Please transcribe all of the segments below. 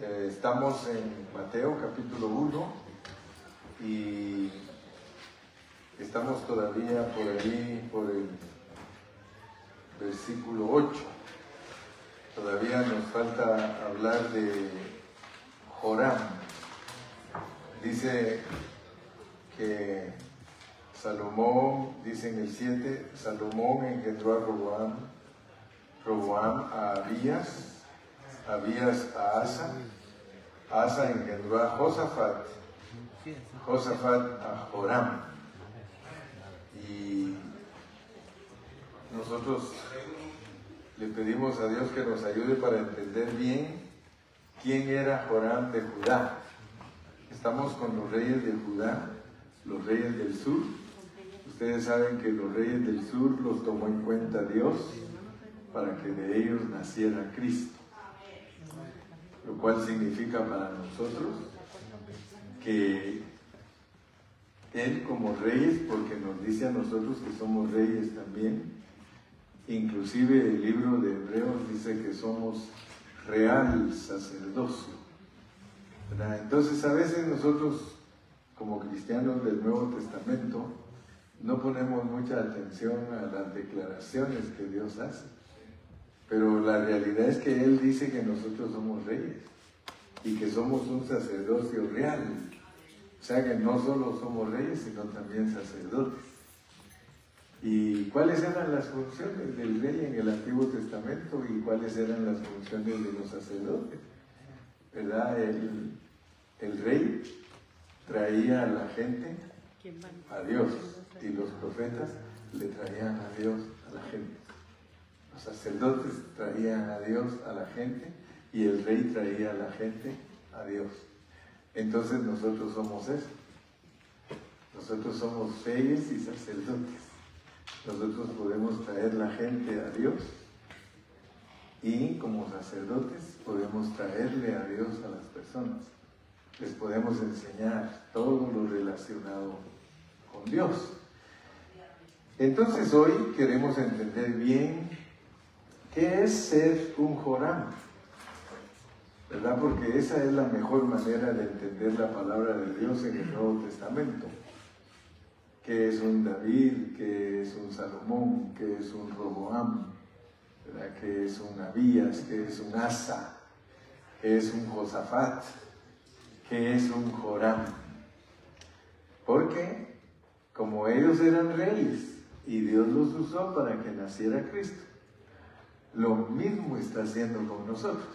Eh, estamos en Mateo capítulo 1 y estamos todavía por ahí, por el versículo 8. Todavía nos falta hablar de Joram. Dice que Salomón, dice en el 7, Salomón engendró a Roboam, Roboam a Abías, Abías a Asa, Asa engendró a Josafat, Josafat a Joram. Y nosotros le pedimos a Dios que nos ayude para entender bien quién era Joram de Judá. Estamos con los reyes de Judá, los reyes del sur. Ustedes saben que los reyes del sur los tomó en cuenta Dios para que de ellos naciera Cristo lo cual significa para nosotros que Él como reyes, porque nos dice a nosotros que somos reyes también, inclusive el libro de Hebreos dice que somos real sacerdocio. Entonces a veces nosotros como cristianos del Nuevo Testamento no ponemos mucha atención a las declaraciones que Dios hace. Pero la realidad es que Él dice que nosotros somos reyes y que somos un sacerdocio real. O sea que no solo somos reyes, sino también sacerdotes. ¿Y cuáles eran las funciones del rey en el Antiguo Testamento y cuáles eran las funciones de los sacerdotes? ¿Verdad? El, el rey traía a la gente a Dios y los profetas le traían a Dios a la gente. Los sacerdotes traían a Dios a la gente y el rey traía a la gente a Dios. Entonces nosotros somos eso. Nosotros somos reyes y sacerdotes. Nosotros podemos traer la gente a Dios y como sacerdotes podemos traerle a Dios a las personas. Les podemos enseñar todo lo relacionado con Dios. Entonces hoy queremos entender bien ¿Qué es ser un Joram? ¿Verdad? Porque esa es la mejor manera de entender la palabra de Dios en el Nuevo Testamento. ¿Qué es un David? ¿Qué es un Salomón? ¿Qué es un Roboam? ¿Verdad? ¿Qué es un Abías? ¿Qué es un Asa? ¿Qué es un Josafat? ¿Qué es un Joram? Porque como ellos eran reyes y Dios los usó para que naciera Cristo, lo mismo está haciendo con nosotros.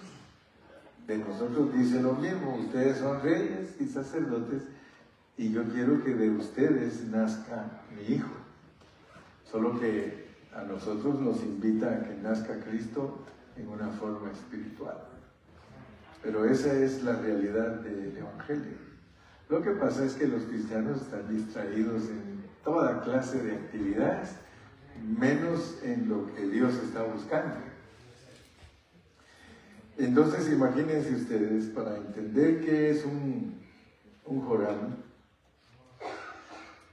De nosotros dice lo mismo, ustedes son reyes y sacerdotes y yo quiero que de ustedes nazca mi hijo. Solo que a nosotros nos invita a que nazca Cristo en una forma espiritual. Pero esa es la realidad del Evangelio. Lo que pasa es que los cristianos están distraídos en toda clase de actividades, menos en lo que Dios está buscando. Entonces imagínense ustedes, para entender qué es un, un Joram,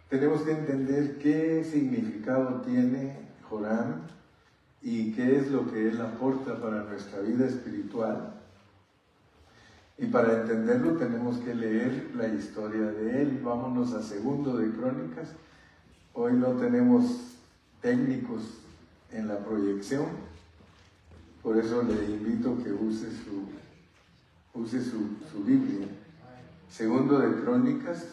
tenemos que entender qué significado tiene Joram y qué es lo que él aporta para nuestra vida espiritual. Y para entenderlo tenemos que leer la historia de él. Vámonos a segundo de Crónicas. Hoy no tenemos técnicos en la proyección, por eso le invito que use su, use su, Biblia. Segundo de Crónicas,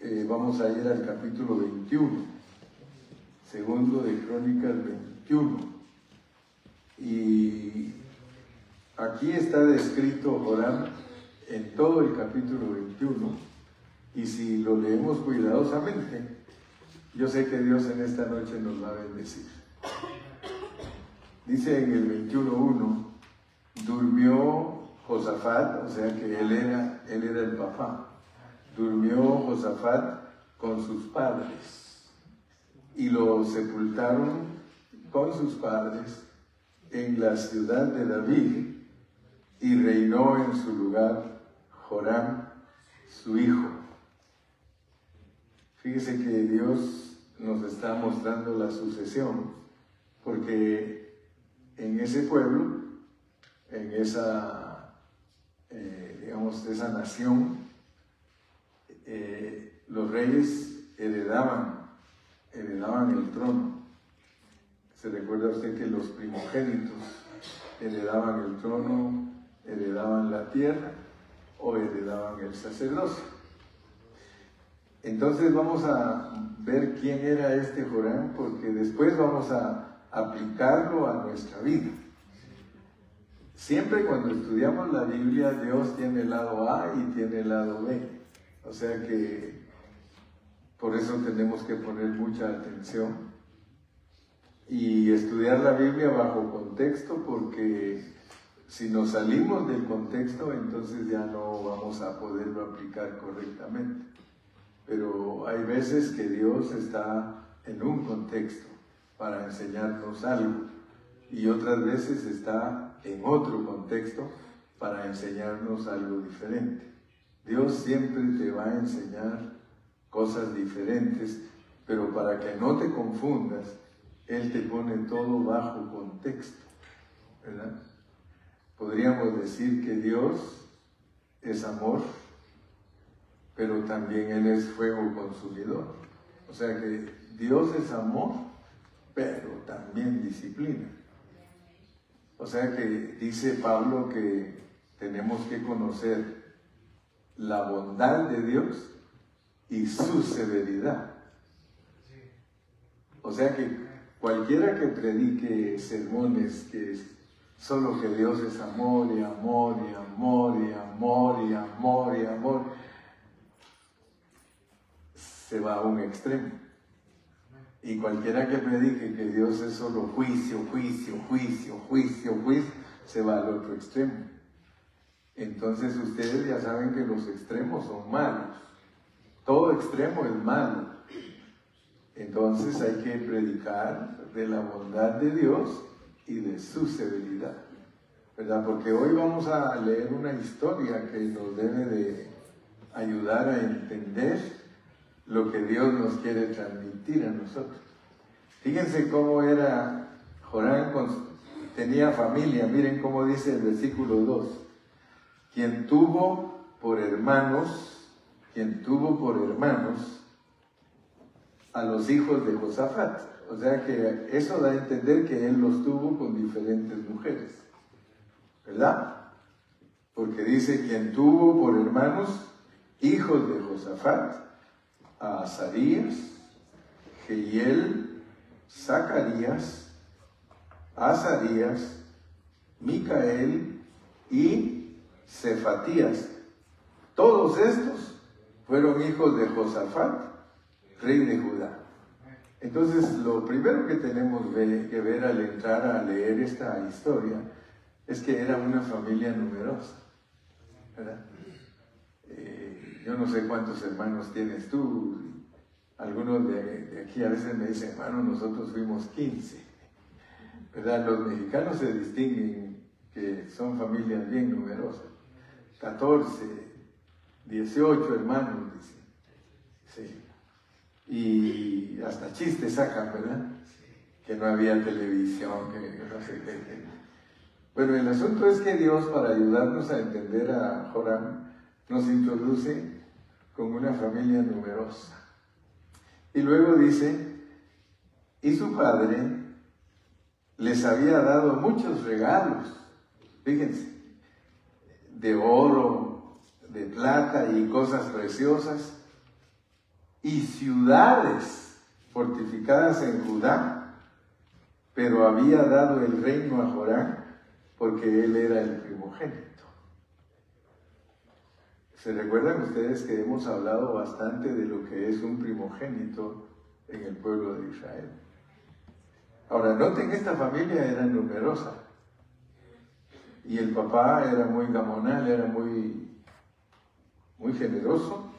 eh, vamos a ir al capítulo 21. Segundo de Crónicas 21. Y aquí está descrito Joram en todo el capítulo 21. Y si lo leemos cuidadosamente, yo sé que Dios en esta noche nos va a bendecir. Dice en el 21.1, durmió Josafat, o sea que él era, él era el papá, durmió Josafat con sus padres y lo sepultaron con sus padres en la ciudad de David y reinó en su lugar Joram, su hijo. Fíjese que Dios nos está mostrando la sucesión, porque en ese pueblo, en esa digamos, esa nación, eh, los reyes heredaban, heredaban el trono. Se recuerda usted que los primogénitos heredaban el trono, heredaban la tierra o heredaban el sacerdocio. Entonces vamos a ver quién era este Jorán, porque después vamos a aplicarlo a nuestra vida. Siempre cuando estudiamos la Biblia, Dios tiene el lado A y tiene el lado B. O sea que por eso tenemos que poner mucha atención y estudiar la Biblia bajo contexto, porque si nos salimos del contexto, entonces ya no vamos a poderlo aplicar correctamente. Pero hay veces que Dios está en un contexto para enseñarnos algo y otras veces está en otro contexto para enseñarnos algo diferente. Dios siempre te va a enseñar cosas diferentes, pero para que no te confundas, Él te pone todo bajo contexto, ¿verdad? Podríamos decir que Dios es amor, pero también Él es fuego consumidor. O sea que Dios es amor, también disciplina. O sea que dice Pablo que tenemos que conocer la bondad de Dios y su severidad. O sea que cualquiera que predique sermones que solo que Dios es amor y amor y amor y amor y amor y amor, se va a un extremo. Y cualquiera que predique que Dios es solo juicio, juicio, juicio, juicio, juicio, se va al otro extremo. Entonces ustedes ya saben que los extremos son malos. Todo extremo es malo. Entonces hay que predicar de la bondad de Dios y de su severidad. ¿Verdad? Porque hoy vamos a leer una historia que nos debe de ayudar a entender lo que Dios nos quiere transmitir a nosotros. Fíjense cómo era Jorán, tenía familia, miren cómo dice el versículo 2, quien tuvo por hermanos quien tuvo por hermanos a los hijos de Josafat. O sea que eso da a entender que él los tuvo con diferentes mujeres. ¿Verdad? Porque dice quien tuvo por hermanos hijos de Josafat, a Azarías, Jehiel, Zacarías, Azarías, Micael y Cefatías. Todos estos fueron hijos de Josafat, rey de Judá. Entonces, lo primero que tenemos que ver al entrar a leer esta historia es que era una familia numerosa. Eh, yo no sé cuántos hermanos tienes tú. Algunos de, aquí a veces me dicen, hermano, nosotros fuimos 15. ¿verdad? Los mexicanos se distinguen que son familias bien numerosas. 14, 18 hermanos, dice. Sí. Y hasta chistes sacan, ¿verdad? Que no había televisión, que no sé qué. Bueno, el asunto es que Dios, para ayudarnos a entender a Joram, nos introduce con una familia numerosa. Y luego dice, y su padre les había dado muchos regalos, fíjense, de oro, de plata y cosas preciosas, y ciudades fortificadas en Judá, pero había dado el reino a Jorán porque él era el primogénito. ¿Se recuerdan ustedes que hemos hablado bastante de lo que es un primogénito en el pueblo de Israel? Ahora, noten que esta familia era numerosa y el papá era muy gamonal, era muy muy generoso,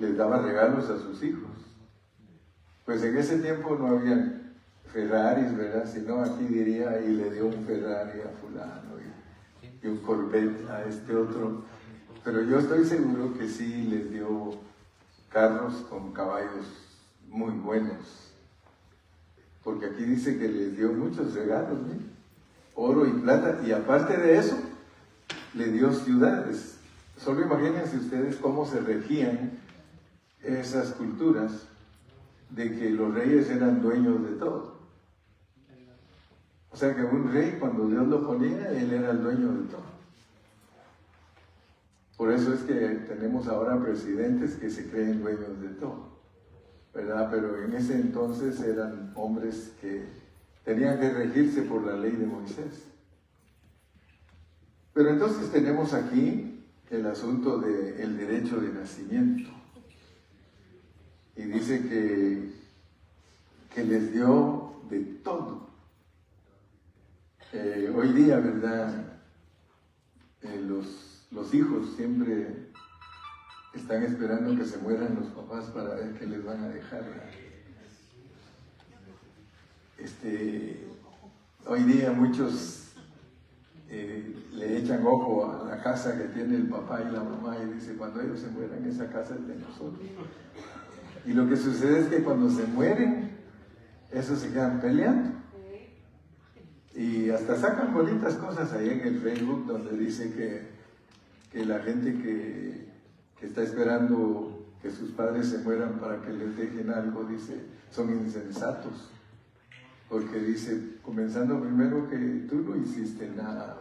les daba regalos a sus hijos. Pues en ese tiempo no había Ferraris, ¿verdad? Sino aquí diría, y le dio un Ferrari a fulano y, un Corvette a este otro. Pero yo estoy seguro que sí les dio carros con caballos muy buenos. Porque aquí dice que les dio muchos regalos, ¿no? oro y plata, y aparte de eso, le dio ciudades Solo imagínense ustedes cómo se regían esas culturas de que los reyes eran dueños de todo. O sea que un rey cuando Dios lo ponía, él era el dueño de todo. Por eso es que tenemos ahora presidentes que se creen dueños de todo, ¿verdad? Pero en ese entonces eran hombres que tenían que regirse por la ley de Moisés. Pero entonces tenemos aquí el asunto del derecho de nacimiento. Y dice que, que les dio de todo. Eh, hoy día, ¿verdad? Eh, los, los hijos siempre están esperando que se mueran los papás para ver qué les van a dejar. Este, hoy día muchos eh, le echan ojo a la casa que tiene el papá y la mamá y dice, cuando ellos se mueran, esa casa es de nosotros. Y lo que sucede es que cuando se mueren, esos se quedan peleando. Y hasta sacan bonitas cosas ahí en el Facebook donde dice que, que la gente que, está esperando que sus padres se mueran para que les dejen algo, dice, son insensatos porque dice, comenzando primero que tú no hiciste nada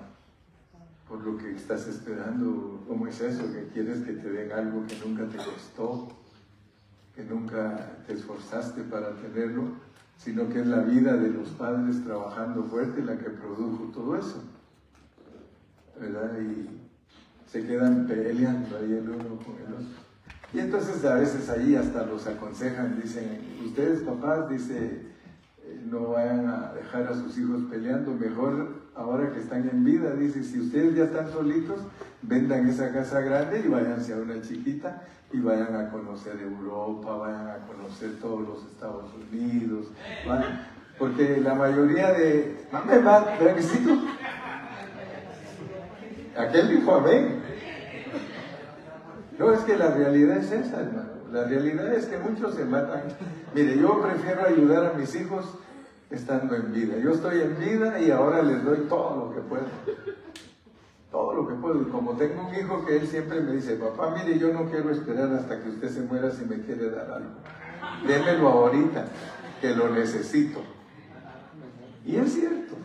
por lo que estás esperando, ¿cómo es eso? Que quieres que te den algo que nunca te costó, que nunca te esforzaste para tenerlo, sino que es la vida de los padres trabajando fuerte la que produjo todo eso. ¿Verdad? Y se quedan peleando ahí el uno con el otro. Y entonces a veces ahí hasta los aconsejan, dicen, ustedes papás, dice, no vayan a dejar a sus hijos peleando, mejor ahora que están en vida, dice, si ustedes ya están solitos, vendan esa casa grande y váyanse a una chiquita y vayan a conocer Europa, vayan a conocer todos los Estados Unidos, porque la mayoría de... ¿Dónde va? Aquel dijo amén. No, es que la realidad es esa, hermano. La realidad es que muchos se matan. Mire, yo prefiero ayudar a mis hijos estando en vida. Yo estoy en vida y ahora les doy todo lo que puedo. Todo lo que puedo. Y como tengo un hijo que él siempre me dice, papá, mire, yo no quiero esperar hasta que usted se muera si me quiere dar algo. Démelo ahorita, que lo necesito. Y es cierto.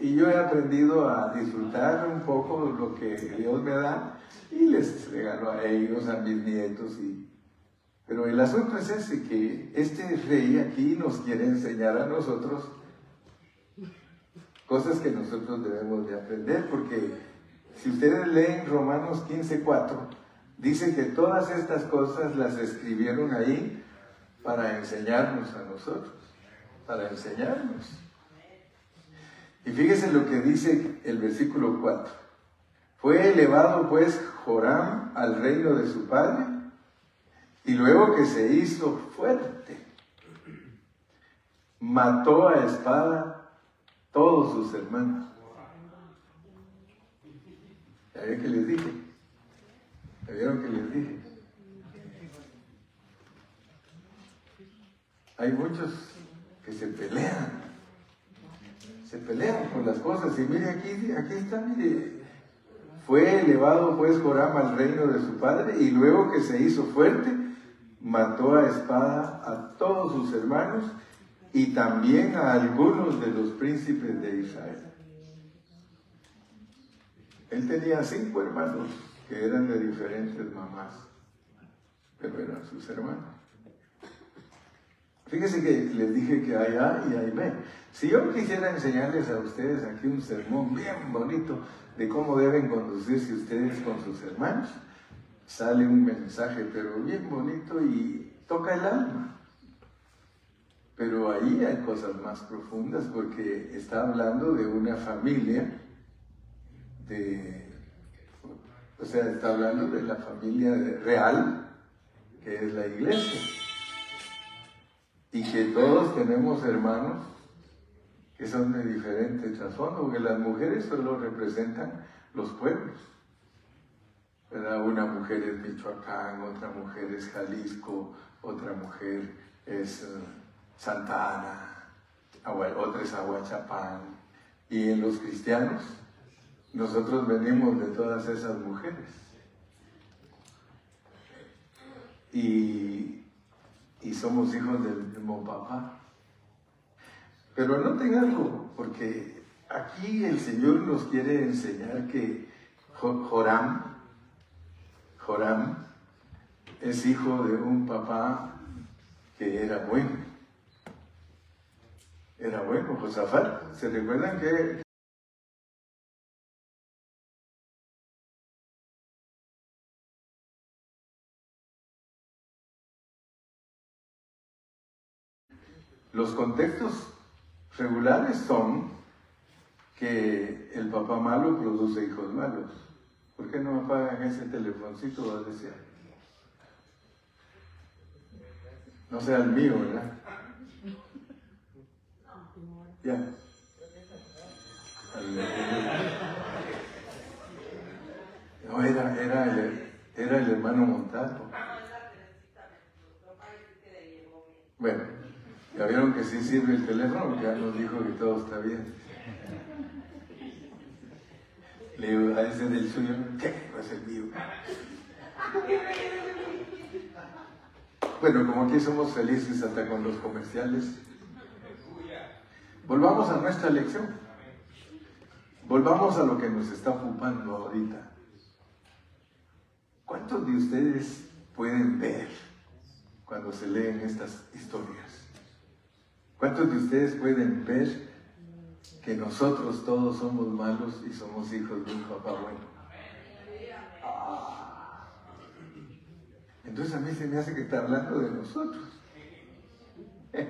Y yo he aprendido a disfrutar un poco lo que Dios me da y les regalo a ellos, a mis nietos y pero el asunto es ese, que este rey aquí nos quiere enseñar a nosotros cosas que nosotros debemos de aprender, porque si ustedes leen Romanos 15.4, dice que todas estas cosas las escribieron ahí para enseñarnos a nosotros, para enseñarnos. Y fíjese lo que dice el versículo 4. Fue elevado pues Joram al reino de su padre y luego que se hizo fuerte, mató a espada todos sus hermanos. ¿Ya vieron les dije? ¿Ya vieron les dije? Hay muchos que se pelean, se pelean por las cosas. Y mire aquí, aquí está, mire, fue elevado pues Joram al reino de su padre y luego que se hizo fuerte, mató a espada a todos sus hermanos y también a algunos de los príncipes de Israel. Él tenía cinco hermanos que eran de diferentes mamás, pero eran sus hermanos. Fíjense que les dije que hay A y hay B. Si yo quisiera enseñarles a ustedes aquí un sermón bien bonito de cómo deben conducirse ustedes con sus hermanos, sale un mensaje, pero bien bonito y toca el alma. Pero ahí hay cosas más profundas porque está hablando de una familia, de, o sea, está hablando de la familia real, que es la iglesia. Y que todos tenemos hermanos que son de diferente trasfondo, porque las mujeres solo representan los pueblos. Una mujer es Michoacán, otra mujer es Jalisco, otra mujer es eh, Santa Ana, otra es Aguachapán. Y en los cristianos, nosotros venimos de todas esas mujeres. y, y somos hijos del mismo papá. Pero noten algo, porque aquí el Señor nos quiere enseñar que Joram, Joram es hijo de un papá que era bueno. Era bueno, Josafat. ¿Se recuerdan que Los contextos regulares son que el papá malo produce hijos malos. ¿Por qué no apagan ese telefoncito? No sea el mío, ¿verdad? Ya. No, era, era, el, era el hermano Montalvo. Bueno, ya vieron que sí sirve el teléfono, ya nos dijo que todo está bien. Le digo, a ese del suyo, ¿qué? No es el mío. Bueno, como aquí somos felices hasta con los comerciales, volvamos a nuestra lección. Volvamos a lo que nos está ocupando ahorita. ¿Cuántos de ustedes pueden ver cuando se leen estas historias? ¿Cuántos de ustedes pueden ver que nosotros todos somos malos y somos hijos de un papá bueno? Entonces a mí se me hace que está hablando de nosotros.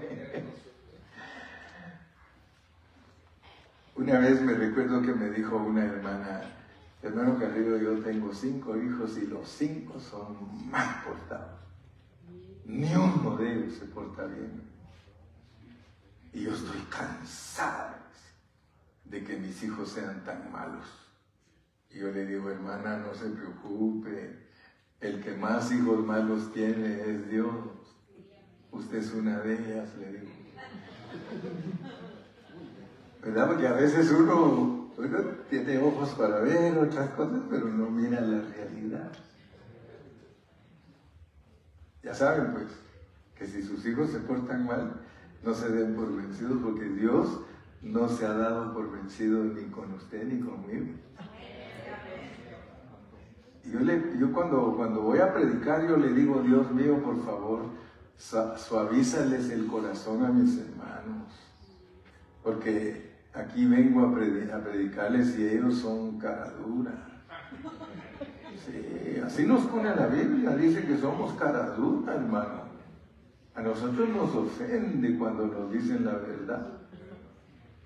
Una vez me recuerdo que me dijo una hermana, hermano Carrillo, yo tengo cinco hijos y los cinco son mal portados. Ni uno de ellos se porta bien. Y yo estoy cansada de que mis hijos sean tan malos. Y yo le digo, hermana, no se preocupe, el que más hijos malos tiene es Dios. Usted es una de ellas, le digo. ¿Verdad? Porque a veces uno, uno tiene ojos para ver otras cosas, pero no mira la realidad. Ya saben, pues, que si sus hijos se portan mal, no se den por vencidos porque Dios no se ha dado por vencido ni con usted ni conmigo. Yo, le, yo cuando, cuando voy a predicar, yo le digo, Dios mío, por favor, suavízales el corazón a mis hermanos. Porque aquí vengo a, predicarles y ellos son cara dura. Sí, así nos pone la Biblia, dice que somos cara dura, hermano. A nosotros nos ofende cuando nos dicen la verdad.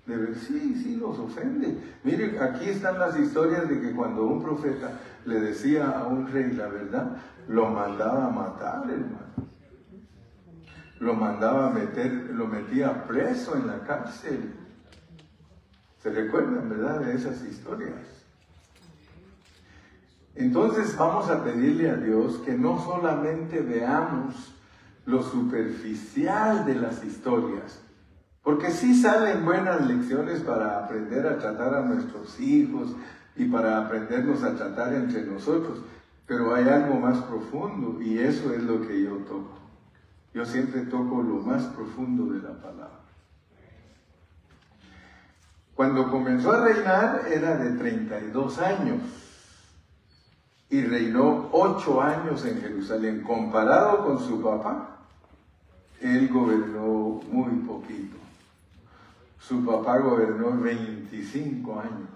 Debe, sí, sí, nos ofende. Miren, aquí están las historias de que cuando un profeta le decía a un rey la verdad, lo mandaba a matar, hermano. Lo mandaba a meter, lo metía preso en la cárcel. ¿Se recuerdan, verdad, de esas historias? Entonces vamos a pedirle a Dios que no solamente veamos lo superficial de las historias. Porque sí salen buenas lecciones para aprender a tratar a nuestros hijos y para aprendernos a tratar entre nosotros, pero hay algo más profundo y eso es lo que yo toco. Yo siempre toco lo más profundo de la palabra. Cuando comenzó a reinar era de 32 años y reinó 8 años en Jerusalén, comparado con su papá él gobernó muy poquito. Su papá gobernó 25 años.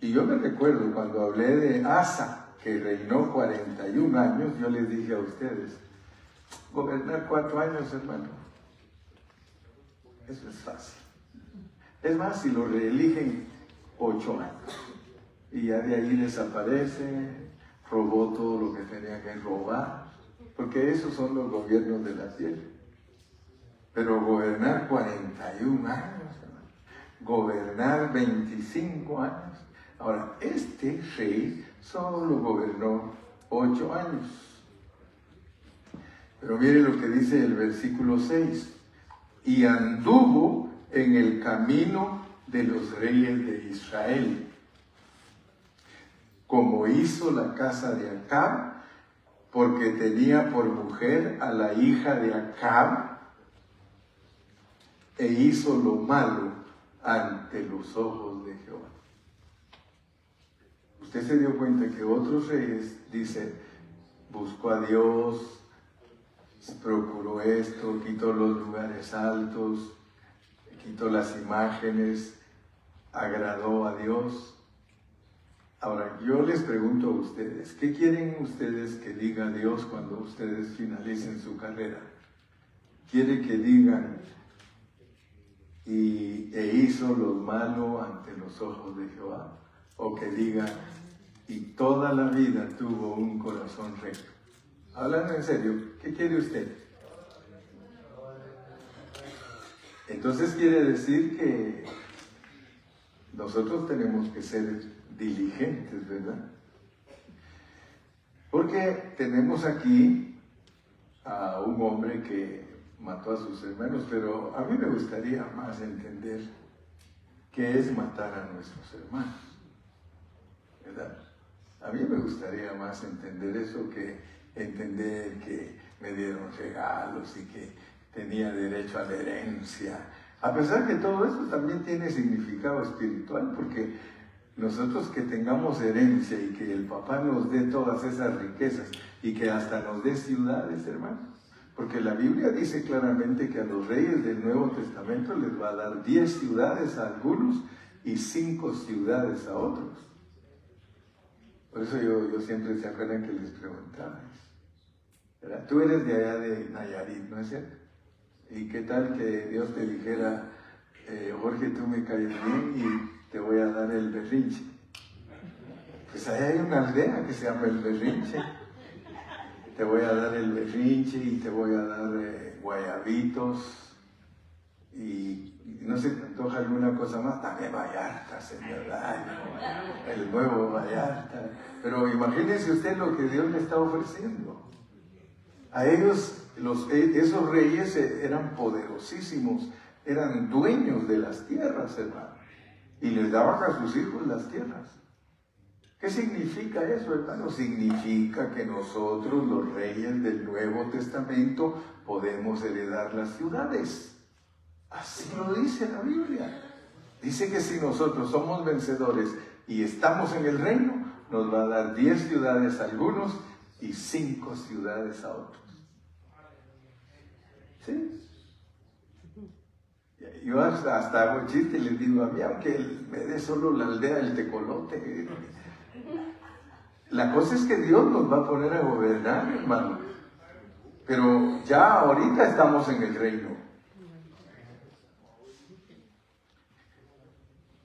Y yo me recuerdo cuando hablé de Asa, que reinó 41 años, yo les dije a ustedes, gobernar cuatro años, hermano, eso es fácil. Es más, si lo reeligen ocho años y ya de ahí desaparece, robó todo lo que tenía que robar, porque esos son los gobiernos de la tierra. Pero gobernar 41 años, gobernar 25 años. Ahora, este rey solo gobernó 8 años. Pero mire lo que dice el versículo 6. Y anduvo en el camino de los reyes de Israel, como hizo la casa de Acab porque tenía por mujer a la hija de Acab e hizo lo malo ante los ojos de Jehová. Usted se dio cuenta que otros reyes, dice, buscó a Dios, procuró esto, quitó los lugares altos, quitó las imágenes, agradó a Dios. Ahora, yo les pregunto a ustedes, ¿qué quieren ustedes que diga Dios cuando ustedes finalicen su carrera? ¿Quiere que digan, y, e hizo lo malo ante los ojos de Jehová? ¿O que diga, y toda la vida tuvo un corazón recto? Hablando en serio, ¿qué quiere usted? Entonces quiere decir que nosotros tenemos que ser diligentes, ¿verdad? Porque tenemos aquí a un hombre que mató a sus hermanos, pero a mí me gustaría más entender qué es matar a nuestros hermanos, ¿verdad? A mí me gustaría más entender eso que entender que me dieron regalos y que tenía derecho a la herencia. A pesar que todo esto también tiene significado espiritual, porque nosotros que tengamos herencia y que el papá nos dé todas esas riquezas y que hasta nos dé ciudades, hermanos, porque la Biblia dice claramente que a los reyes del Nuevo Testamento les va a dar 10 ciudades a algunos y 5 ciudades a otros. Por eso yo, yo siempre se acuerdan que les preguntaba, Tú eres de allá de Nayarit, ¿no es cierto? ¿Y qué tal que Dios te dijera, eh, Jorge, tú me caes bien y te voy a dar el berrinche? Pues ahí hay una aldea que se llama el berrinche. Te voy a dar el berrinche y te voy a dar eh, guayabitos y, no se te antoja alguna cosa más, también Vallarta, señor, el nuevo Vallarta. Pero imagínese usted lo que Dios le está ofreciendo. A ellos, los, e, esos reyes e, eran poderosísimos, eran dueños de las tierras, hermano, y les daban a sus hijos las tierras. ¿Qué significa eso, hermano? Significa que nosotros, los reyes del Nuevo Testamento, podemos heredar las ciudades. Así lo dice la Biblia. Dice que si nosotros somos vencedores y estamos en el reino, nos va a dar diez ciudades a algunos y cinco ciudades a otros. ¿Sí? Yo hasta, hago chiste y les digo, a mí, aunque me dé solo la aldea del tecolote. La cosa es que Dios nos va a poner a gobernar, hermano. Pero ya ahorita estamos en el reino.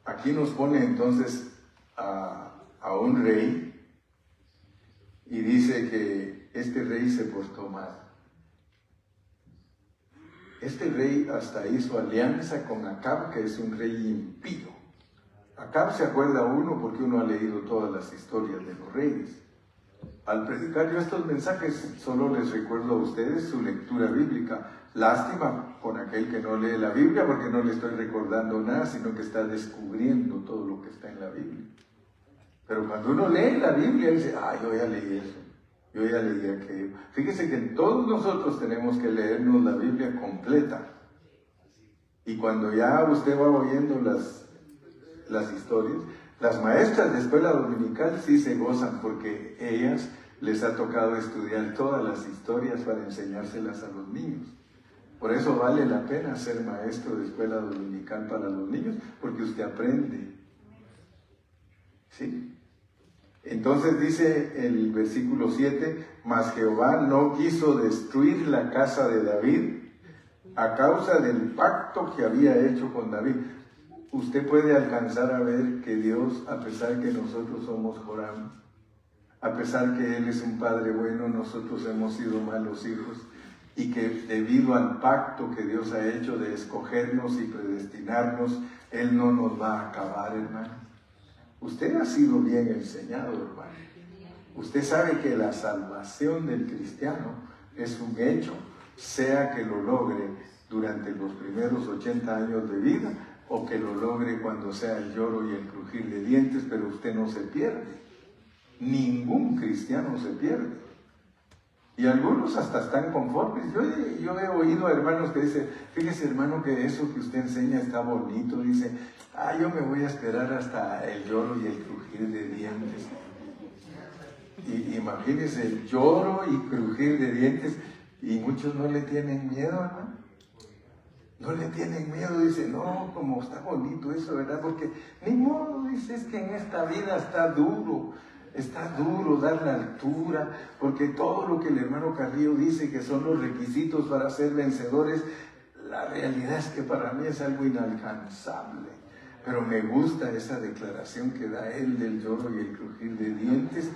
Aquí nos pone entonces a, a un rey y dice que este rey se portó mal. Este rey hasta hizo alianza con Acab, que es un rey impío. Acab se acuerda uno porque uno ha leído todas las historias de los reyes. Al predicar yo estos mensajes, solo les recuerdo a ustedes su lectura bíblica. Lástima con aquel que no lee la Biblia porque no le estoy recordando nada, sino que está descubriendo todo lo que está en la Biblia. Pero cuando uno lee la Biblia, dice, ah, yo ya leí eso. Yo ya leí aquello. Fíjese que todos nosotros tenemos que leernos la Biblia completa. Y cuando ya usted va oyendo las, las historias, las maestras de escuela dominical sí se gozan porque ellas les ha tocado estudiar todas las historias para enseñárselas a los niños. Por eso vale la pena ser maestro de escuela dominical para los niños, porque usted aprende. ¿Sí? Entonces dice el versículo 7, mas Jehová no quiso destruir la casa de David a causa del pacto que había hecho con David. Usted puede alcanzar a ver que Dios, a pesar que nosotros somos Joram, a pesar que Él es un Padre bueno, nosotros hemos sido malos hijos y que debido al pacto que Dios ha hecho de escogernos y predestinarnos, Él no nos va a acabar, hermano. Usted ha sido bien enseñado, hermano. Usted sabe que la salvación del cristiano es un hecho, sea que lo logre durante los primeros 80 años de vida o que lo logre cuando sea el lloro y el crujir de dientes, pero usted no se pierde. Ningún cristiano se pierde. Y algunos hasta están conformes. Yo, yo he oído a hermanos que dicen, fíjese hermano que eso que usted enseña está bonito. Dice, ah, yo me voy a esperar hasta el lloro y el crujir de dientes. Y, imagínense, el lloro y crujir de dientes. Y muchos no le tienen miedo, hermano. No le tienen miedo, dice, no, como está bonito eso, ¿verdad? Porque ni modo, dice, es que en esta vida está duro, está duro dar la altura, porque todo lo que el hermano Carrillo dice que son los requisitos para ser vencedores, la realidad es que para mí es algo inalcanzable. Pero me gusta esa declaración que da él del lloro y el crujir de dientes,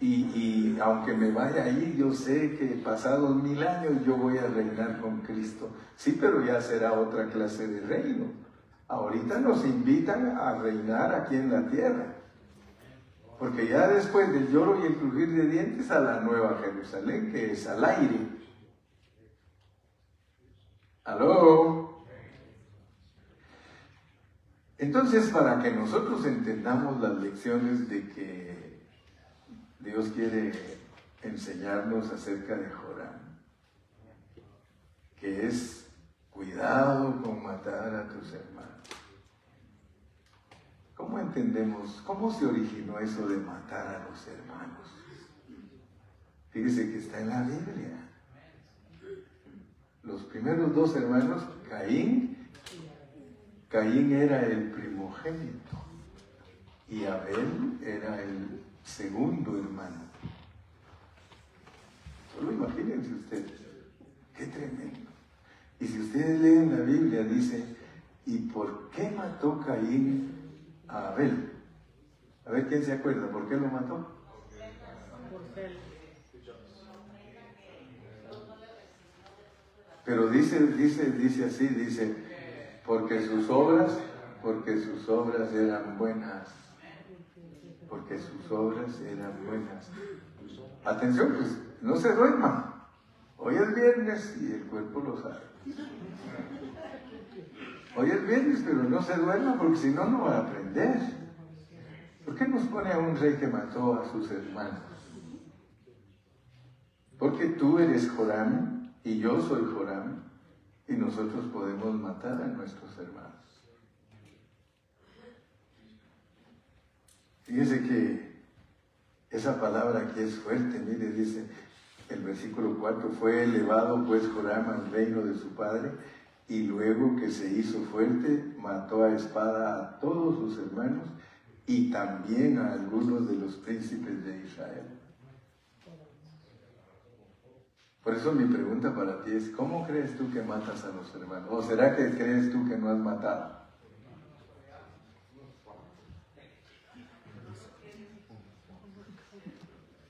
y, aunque me vaya ahí, yo sé que pasados mil años yo voy a reinar con Cristo. Sí, pero ya será otra clase de reino. Ahorita nos invitan a reinar aquí en la tierra. Porque ya después del lloro y el crujir de dientes a la nueva Jerusalén, que es al aire. ¿Aló? Entonces, para que nosotros entendamos las lecciones de que Dios quiere enseñarnos acerca de Joram, que es cuidado con matar a tus hermanos. ¿Cómo entendemos, cómo se originó eso de matar a los hermanos? Fíjese que está en la Biblia. Los primeros dos hermanos, Caín, Caín era el primogénito y Abel era el segundo hermano. Solo imagínense ustedes, qué tremendo. Y si ustedes leen la Biblia, dice, ¿y por qué mató Caín a Abel? A ver quién se acuerda, ¿por qué lo mató? Pero dice, dice, dice así, dice, porque sus obras, porque sus obras eran buenas porque sus obras eran buenas. Atención, pues no se duerma. Hoy es viernes y el cuerpo lo sabe. Hoy es viernes, pero no se duerma porque si no, no va a aprender. ¿Por qué nos pone a un rey que mató a sus hermanos? Porque tú eres Joram y yo soy Joram y nosotros podemos matar a nuestros hermanos. Fíjese que esa palabra aquí es fuerte, mire, dice el versículo 4, fue elevado pues Joram al reino de su padre y luego que se hizo fuerte mató a espada a todos sus hermanos y también a algunos de los príncipes de Israel. Por eso mi pregunta para ti es, ¿cómo crees tú que matas a los hermanos? ¿O será que crees tú que no has matado?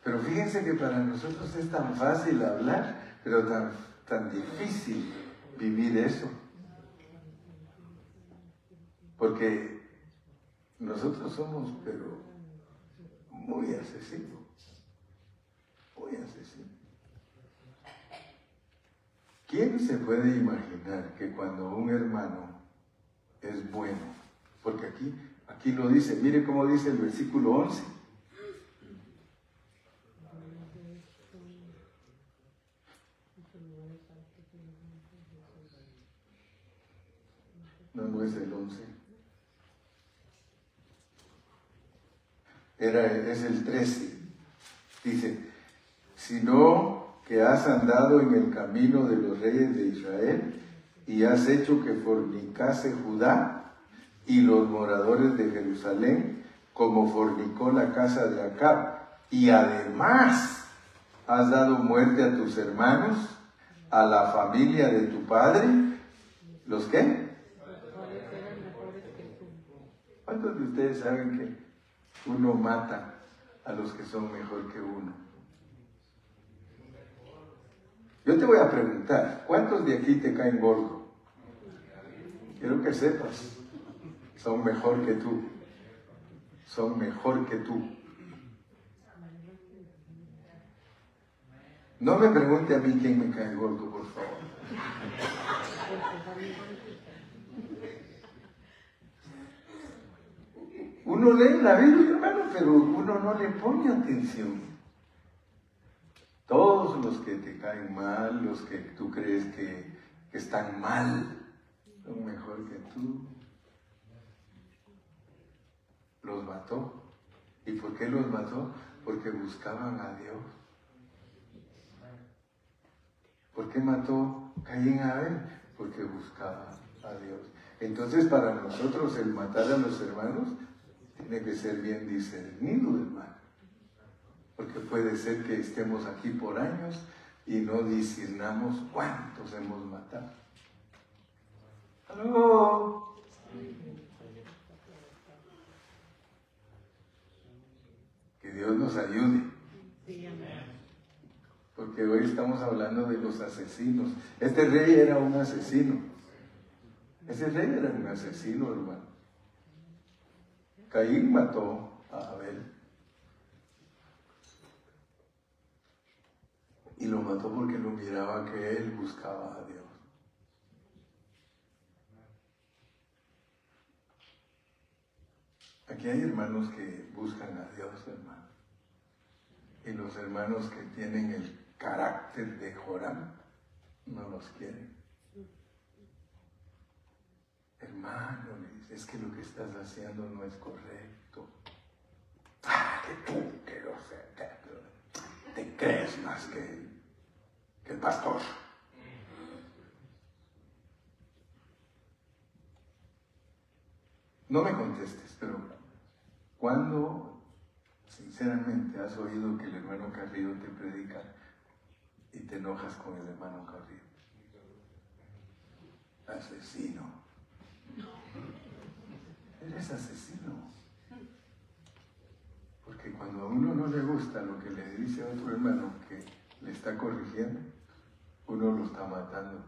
Pero fíjense que para nosotros es tan fácil hablar, pero tan, tan difícil vivir eso. Porque nosotros somos, pero muy asesinos. Muy asesinos. ¿Quién se puede imaginar que cuando un hermano es bueno, porque aquí, aquí lo dice, mire cómo dice el versículo 11, No, no es el 11. Era, es el 13. Dice, sino que has andado en el camino de los reyes de Israel y has hecho que fornicase Judá y los moradores de Jerusalén como fornicó la casa de Acab. Y además has dado muerte a tus hermanos, a la familia de tu padre. ¿Los qué? ¿Cuántos de ustedes saben que uno mata a los que son mejor que uno? Yo te voy a preguntar, ¿cuántos de aquí te caen gordo? Quiero que sepas, son mejor que tú. Son mejor que tú. No me pregunte a mí quién me cae gordo, por favor. Uno lee la Biblia, hermano, pero uno no le pone atención. Todos los que te caen mal, los que tú crees que, están mal, son mejor que tú. Los mató. ¿Y por qué los mató? Porque buscaban a Dios. ¿Por qué mató Caín a Abel? Porque buscaba a Dios. Entonces para nosotros el matar a los hermanos tiene que ser bien discernido, hermano. Porque puede ser que estemos aquí por años y no discernamos cuántos hemos matado. ¡Aló! Que Dios nos ayude. Porque hoy estamos hablando de los asesinos. Este rey era un asesino. Ese rey era un asesino, hermano. Caín mató a Abel. Y lo mató porque lo miraba que él buscaba a Dios. Aquí hay hermanos que buscan a Dios, hermano. Y los hermanos que tienen el carácter de Joram no los quieren. Hermano, es que lo que estás haciendo no es correcto. Ah, que tú, que lo sé, te crees más que, que el pastor. No me contestes, pero cuando sinceramente has oído que el hermano Carrillo te predica y te enojas con el hermano Carrillo. Asesino. Eres asesino. Porque cuando a uno no le gusta lo que le dice a otro hermano que le está corrigiendo, uno lo está matando.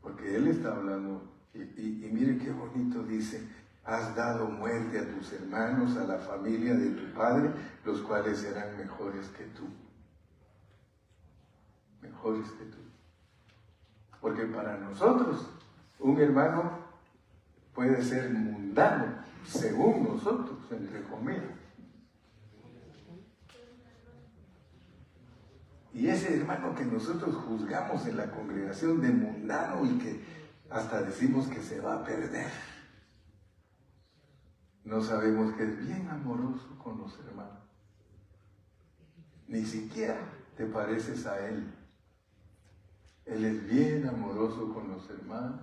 Porque él está hablando, y, mire qué bonito dice, has dado muerte a tus hermanos, a la familia de tu padre, los cuales eran mejores que tú mejores que tú. Porque para nosotros un hermano puede ser mundano, según nosotros, entre comillas. Y ese hermano que nosotros juzgamos en la congregación de mundano y que hasta decimos que se va a perder, no sabemos que es bien amoroso con los hermanos. Ni siquiera te pareces a él. Él es bien amoroso con los hermanos.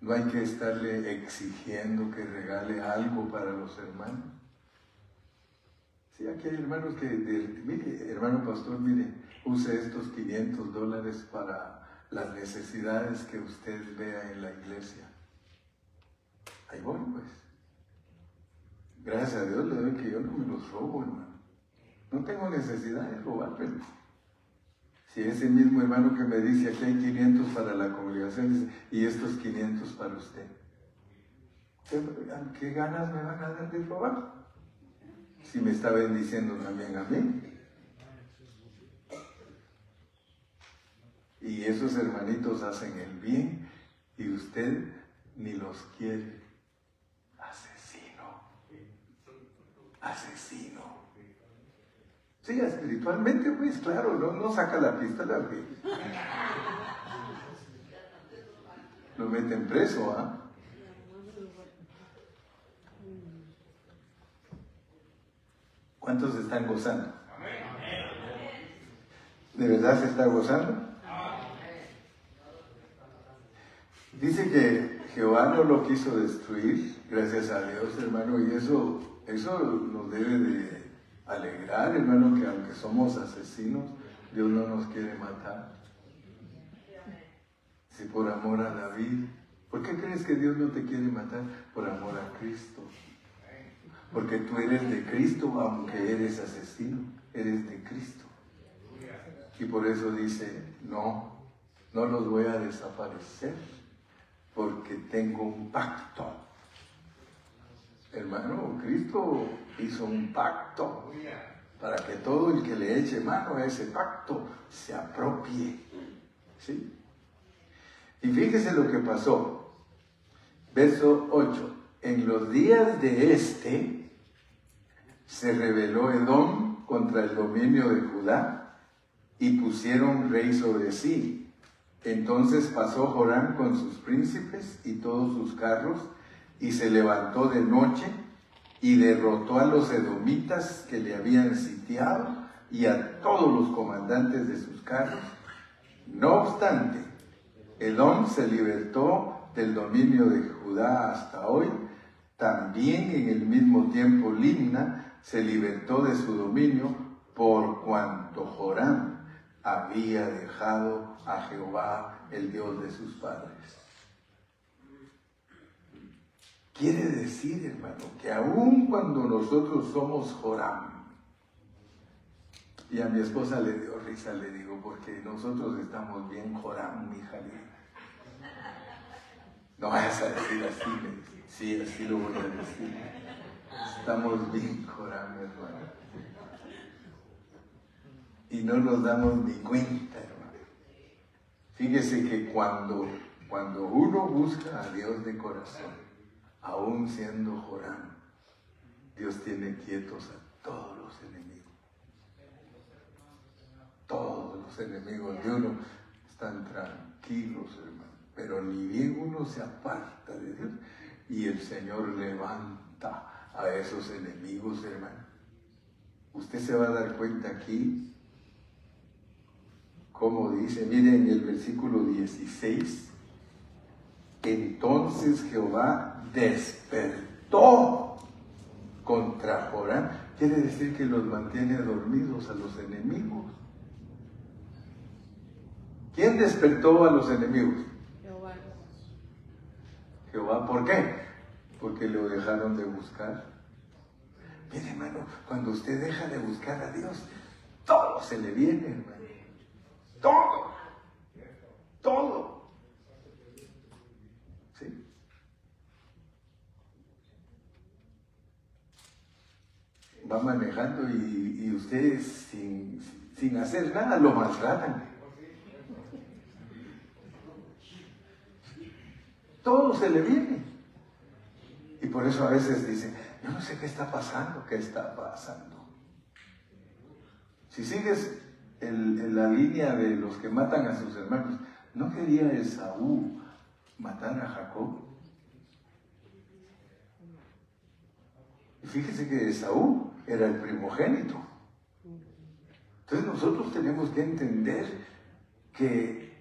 No hay que estarle exigiendo que regale algo para los hermanos. Sí, aquí hay hermanos que, mire, hermano pastor, mire, use estos 500 dólares para las necesidades que usted vea en la iglesia. Ahí voy, pues. Gracias a Dios le doy que yo no me los robo, hermano. No tengo necesidad de robármelos. Si ese mismo hermano que me dice aquí hay 500 para la congregación dice, y estos 500 para usted. ¿Qué ganas me van a dar de robar? Si me está bendiciendo también a mí. Y esos hermanitos hacen el bien y usted ni los quiere. Asesino. Asesino. Sí, espiritualmente, pues claro, no, no saca la pistola, güey. Lo meten preso, ¿ah? ¿Cuántos están gozando? ¿De verdad se está gozando? Dice que Jehová no lo quiso destruir, gracias a Dios, hermano, y eso, eso nos debe de alegrar, hermano, que aunque somos asesinos, Dios no nos quiere matar. Si por amor a David, ¿por qué crees que Dios no te quiere matar? Por amor a Cristo. Porque tú eres de Cristo, aunque eres asesino, eres de Cristo. Y por eso dice, no, no los voy a desaparecer, porque tengo un pacto. Hermano, Cristo hizo un pacto para que todo el que le eche mano a ese pacto se apropie. ¿Sí? Y fíjese lo que pasó. Verso 8. En los días de este se rebeló Edom contra el dominio de Judá y pusieron rey sobre sí. Entonces pasó Joram con sus príncipes y todos sus carros y se levantó de noche y derrotó a los edomitas que le habían sitiado y a todos los comandantes de sus carros. No obstante, Edom se libertó del dominio de Judá hasta hoy. También en el mismo tiempo Limna se libertó de su dominio por cuanto Joram había dejado a Jehová, el Dios de sus padres. Quiere decir, hermano, que aun cuando nosotros somos Joram, y a mi esposa le dio risa, le digo, porque nosotros estamos bien Joram, mi hija. No vayas a decir así, Sí, así lo voy a decir. Estamos bien Joram, hermano. Y no nos damos ni cuenta. Fíjese que cuando, cuando uno busca a Dios de corazón, aún siendo Joram, Dios tiene quietos a todos los enemigos. Todos los enemigos de uno están tranquilos, hermano. Pero ni bien uno se aparta de Dios y el Señor levanta a esos enemigos, hermano. Usted se va a dar cuenta aquí, como dice, miren el versículo 16, entonces Jehová despertó contra Joram. Quiere decir que los mantiene dormidos a los enemigos. ¿Quién despertó a los enemigos? Jehová. Jehová, ¿por qué? Porque lo dejaron de buscar. Mire, hermano, cuando usted deja de buscar a Dios, todo se le viene, hermano. Todo. Todo. va manejando y, ustedes sin, sin, hacer nada lo maltratan. Todo se le viene. Y por eso a veces dicen, yo no sé qué está pasando, qué está pasando. Si sigues en la línea de los que matan a sus hermanos, ¿no quería Esaú matar a Jacob? Fíjese que Esaú era el primogénito. Entonces nosotros tenemos que entender que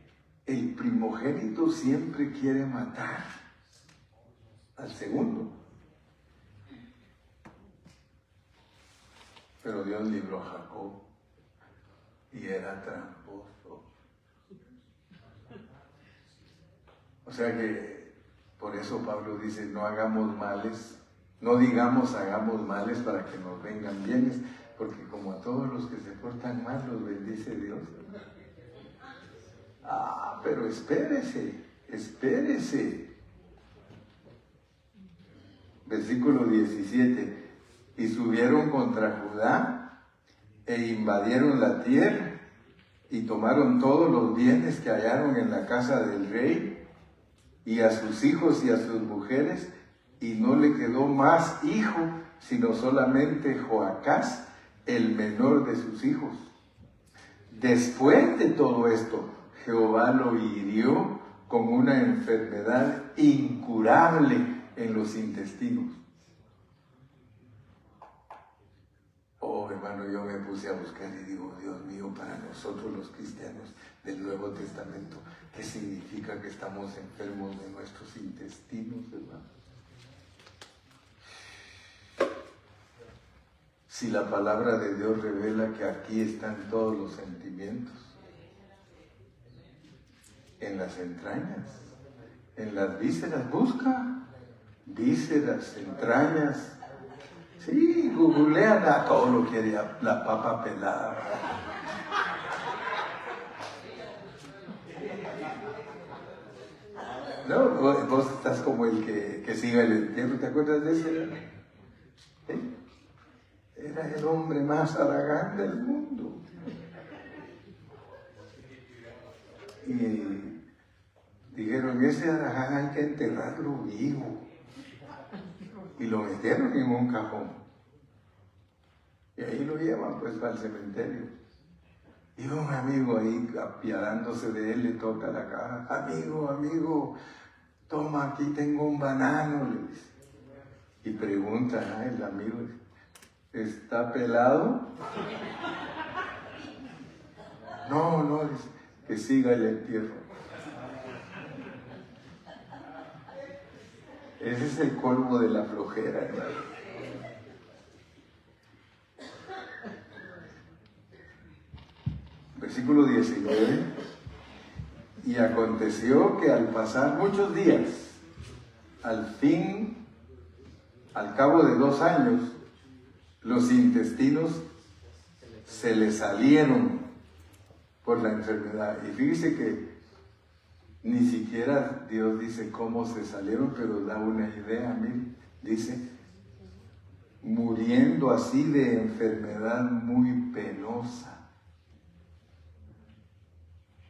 el primogénito siempre quiere matar al segundo. Pero Dios libró a Jacob y era tramposo. O sea que por eso Pablo dice, no hagamos males no digamos hagamos males para que nos vengan bienes, porque como a todos los que se portan mal los bendice Dios. Ah, pero espérese, espérese. Versículo 17. Y subieron contra Judá e invadieron la tierra y tomaron todos los bienes que hallaron en la casa del rey y a sus hijos y a sus mujeres y no le quedó más hijo, sino solamente Joacás, el menor de sus hijos. Después de todo esto, Jehová lo hirió con una enfermedad incurable en los intestinos. Hermano, yo me puse a buscar y digo, Dios mío, para nosotros los cristianos del Nuevo Testamento, ¿qué significa que estamos enfermos de nuestros intestinos, hermano? si la palabra de Dios revela que aquí están todos los sentimientos? En las entrañas, en las vísceras, busca vísceras, entrañas. Sí, googlean a todo lo que haría la papa pelada. No, vos, estás como el que, que sigue el entierro, ¿te acuerdas de ese? ¿Eh? Era el hombre más aragán del mundo. Y dijeron, ese aragán hay que enterrarlo vivo. Y lo metieron en un cajón. Y ahí lo llevan pues el cementerio. Y un amigo ahí apiadándose de él le toca la caja. Amigo, amigo, toma, aquí tengo un banano, le dice. Y pregunta ¿ah? el amigo, ¿está pelado? No, no, que siga el entierro. Ese es el colmo de la flojera, hermano. Versículo 19. Y aconteció que al pasar muchos días, al fin, al cabo de dos años, los intestinos se le salieron por la enfermedad. Y fíjese que ni siquiera Dios dice cómo se salieron, pero da una idea, mí dice, muriendo así de enfermedad muy penosa.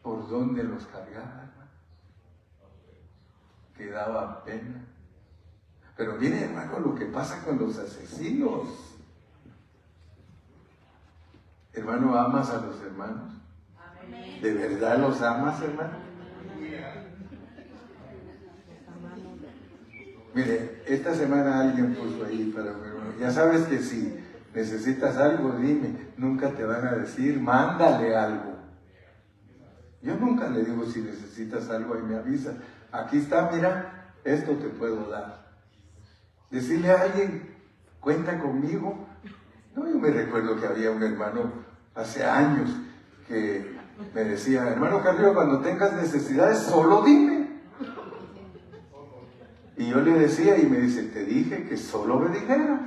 ¿Por dónde los cargaba, Que daba pena. Pero mire, hermano, lo que pasa con los asesinos. Hermano, ¿amas a los hermanos? ¿De verdad los amas, hermano? Mire, esta semana alguien puso ahí para mi hermano. Ya sabes que si necesitas algo, dime. Nunca te van a decir, mándale algo. Yo nunca le digo si necesitas algo y me avisa. Aquí está, mira, esto te puedo dar. Decirle a alguien, cuenta conmigo. No, yo me recuerdo que había un hermano hace años que me decía, hermano Carrillo, cuando tengas necesidades, solo dime. Y yo le decía y me dice, te dije que solo me dijeras.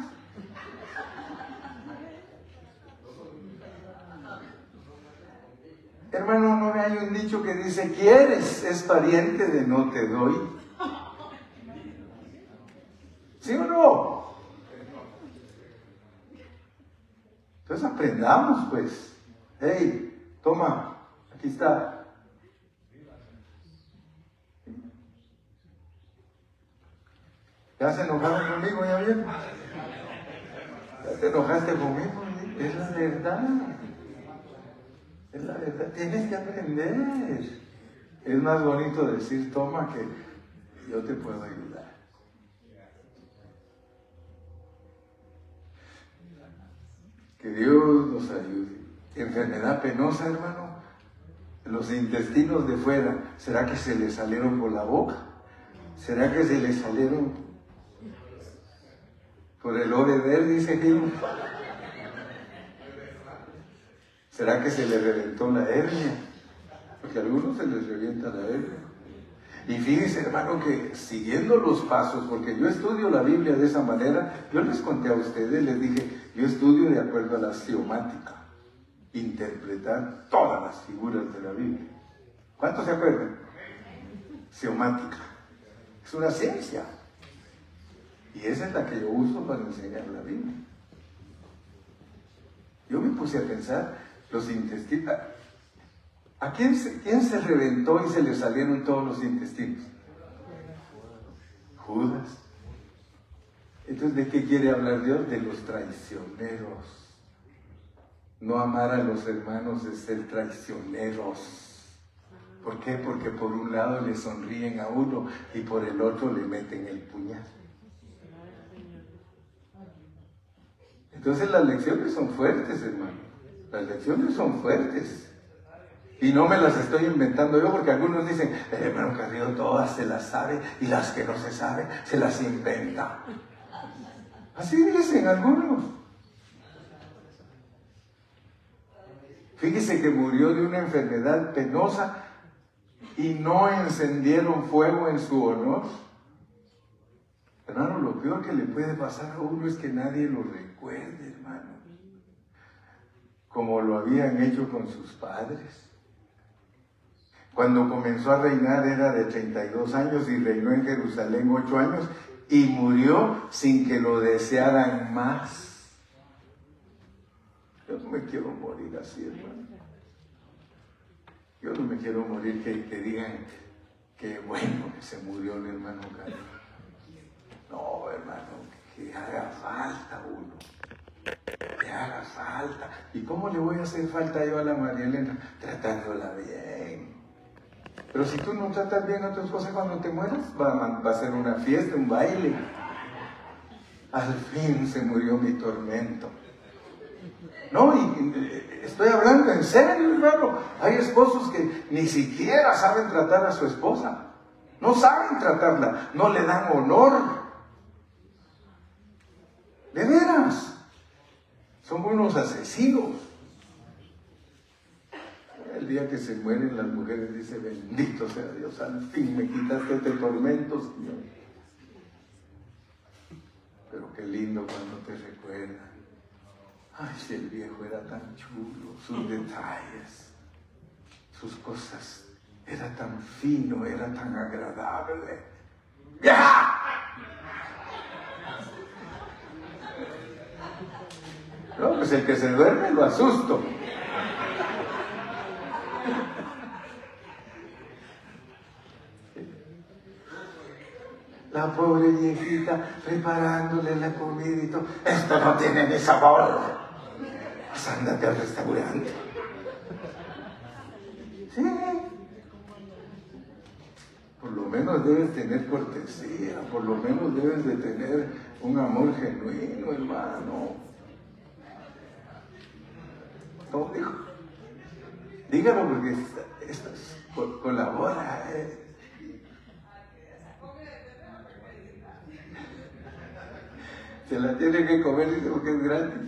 Hermano, no hay un dicho que dice, quieres, es pariente de no te doy. ¿Sí o no? Entonces aprendamos, pues. Hey, toma, aquí está. ¿Ya se enojaron conmigo, ya bien? ¿Ya te enojaste conmigo? Es la verdad. Es la verdad, tienes que aprender. Es más bonito decir, toma que yo te puedo ayudar. Que Dios nos ayude. Enfermedad penosa, hermano. Los intestinos de fuera, ¿será que se le salieron por la boca? ¿Será que se le salieron por el ver, dice Gil? ¿Será que se le reventó la hernia? Porque a algunos se les revienta la hernia. Y fíjense, hermano, que siguiendo los pasos, porque yo estudio la Biblia de esa manera, yo les conté a ustedes, les dije, yo estudio de acuerdo a la geomática, interpretar todas las figuras de la Biblia. ¿Cuántos se acuerdan? Geomática. Es una ciencia. Y esa es la que yo uso para enseñar la Biblia. Yo me puse a pensar, los intestinos. ¿A quién se, quién se reventó y se le salieron todos los intestinos? Judas. Entonces, ¿de qué quiere hablar Dios? De los traicioneros. No amar a los hermanos es ser traicioneros. ¿Por qué? Porque por un lado le sonríen a uno y por el otro le meten el puñal. Entonces las lecciones son fuertes, hermano. Las lecciones son fuertes. Y no me las estoy inventando yo porque algunos dicen, el hermano Carrillo todas se las sabe y las que no se sabe se las inventa. Así dicen algunos. Fíjese que murió de una enfermedad penosa y no encendieron fuego en su honor. Hermano, lo peor que le puede pasar a uno es que nadie lo recuerde, hermano como lo habían hecho con sus padres. Cuando comenzó a reinar era de 32 años y reinó en Jerusalén 8 años y murió sin que lo desearan más. Me quiero morir así, hermano. Yo no me quiero morir que, que digan que bueno que se murió el hermano Carlos. No, hermano, que haga falta uno. te haga falta. ¿Y cómo le voy a hacer falta yo a la María Elena? Tratándola bien. Pero si tú no tratas bien a tu esposa cuando te mueras, va a ser una fiesta, un baile. Al fin se murió mi tormento. No, y, estoy hablando en serio, hermano. Hay esposos que ni siquiera saben tratar a su esposa. No saben tratarla, no le dan honor. De veras. Son unos asesinos. El día que se mueren las mujeres dice, bendito sea Dios, al fin me quitaste este tormento, Señor. Pero qué lindo cuando te recuerdan. Ay, si el viejo era tan chulo, sus detalles, sus cosas, era tan fino, era tan agradable. ¡Ya! No, pues el que se duerme lo asusto. La pobre viejita preparándole la comida y todo. Esto no tiene ni sabor. Pues ándate al restaurante. Sí. Por lo menos debes tener cortesía, por lo menos debes de tener un amor genuino, hermano. ¿Cómo dijo? Dígalo porque esto, colabora. Eh. Se la tiene que comer y porque es gratis.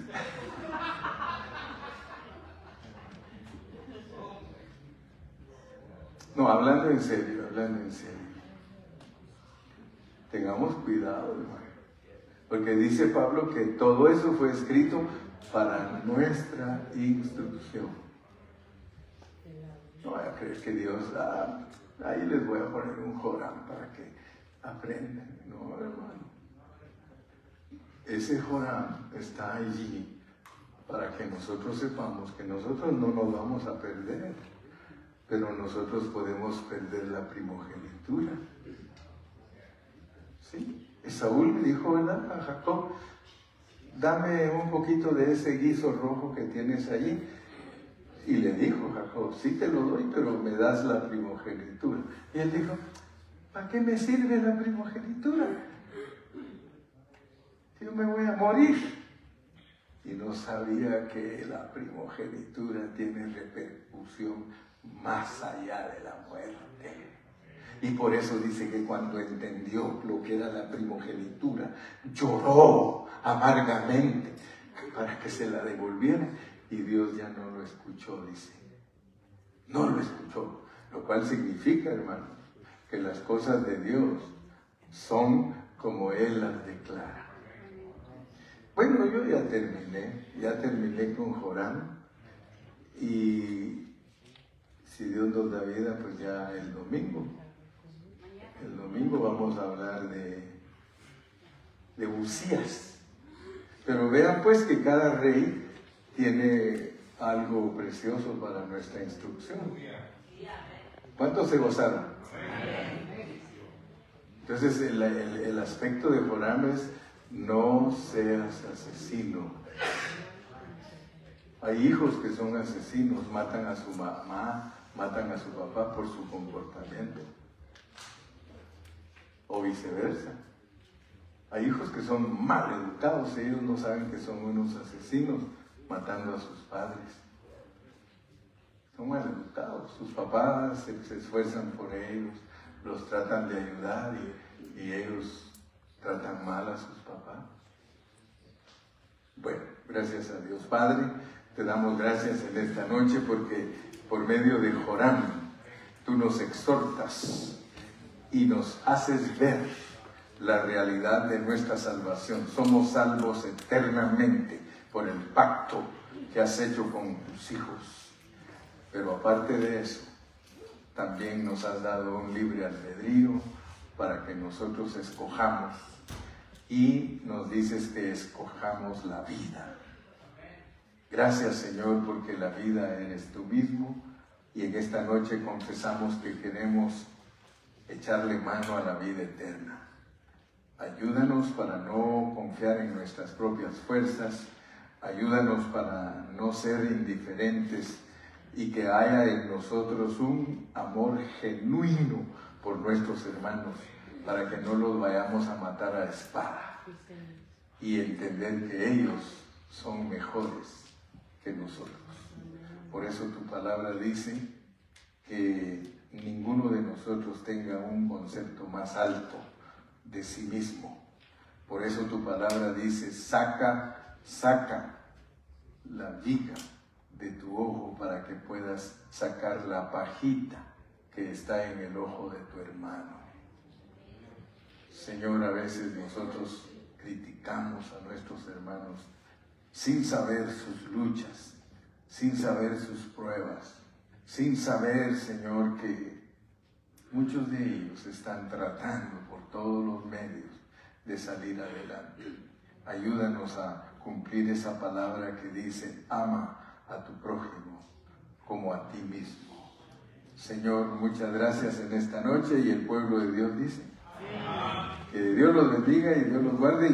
No, hablando en serio, hablando en serio. Tengamos cuidado, hermano. Porque dice Pablo que todo eso fue escrito para nuestra instrucción. No voy a creer que Dios, ah, ahí les voy a poner un Joram para que aprendan. No, hermano. Ese Joram está allí para que nosotros sepamos que nosotros no nos vamos a perder pero nosotros podemos perder la primogenitura. ¿Sí? Saúl le dijo a Jacob, dame un poquito de ese guiso rojo que tienes allí. Y le dijo Jacob, sí te lo doy, pero me das la primogenitura. Y él dijo, ¿para qué me sirve la primogenitura? Yo me voy a morir. Y no sabía que la primogenitura tiene repercusión más allá de la muerte. Y por eso dice que cuando entendió lo que era la primogenitura, lloró amargamente para que se la devolviera. Y Dios ya no lo escuchó, dice. No lo escuchó. Lo cual significa, hermano, que las cosas de Dios son como Él las declara. Bueno, yo ya terminé, ya terminé con Joram y si Dios nos da vida, pues ya el domingo. El domingo vamos a hablar de, de Usías. Pero vean pues que cada rey tiene algo precioso para nuestra instrucción. ¿Cuántos se gozaron? Entonces el, el aspecto de Joram es no seas asesino. Hay hijos que son asesinos, matan a su mamá, matan a su papá por su comportamiento. O viceversa. Hay hijos que son mal educados, ellos no saben que son unos asesinos matando a sus padres. Son mal educados, sus papás se, esfuerzan por ellos, los tratan de ayudar y, y ellos tratan mal a sus papás. Bueno, gracias a Dios Padre, te damos gracias en esta noche porque por medio de Joram, tú nos exhortas y nos haces ver la realidad de nuestra salvación. Somos salvos eternamente por el pacto que has hecho con tus hijos. Pero aparte de eso, también nos has dado un libre albedrío para que nosotros escojamos. Y nos dices que escojamos la vida. Gracias Señor porque la vida eres tú mismo y en esta noche confesamos que queremos echarle mano a la vida eterna. Ayúdanos para no confiar en nuestras propias fuerzas, Ayúdanos para no ser indiferentes y que haya en nosotros un amor genuino por nuestros hermanos, para que no los vayamos a matar a espada y entender que ellos son mejores nosotros. Por eso tu palabra dice que ninguno de nosotros tenga un concepto más alto de sí mismo. Por eso tu palabra dice, saca, saca la viga de tu ojo para que puedas sacar la pajita que está en el ojo de tu hermano. Señor, a veces nosotros criticamos a nuestros hermanos sin saber sus luchas, sin saber sus pruebas, sin saber, Señor, que muchos de ellos están tratando por todos los medios de salir adelante. Ayúdanos a cumplir esa palabra que dice, ama a tu prójimo como a ti mismo. Señor, muchas gracias en esta noche y el pueblo de Dios dice, que Dios los bendiga y Dios los guarde.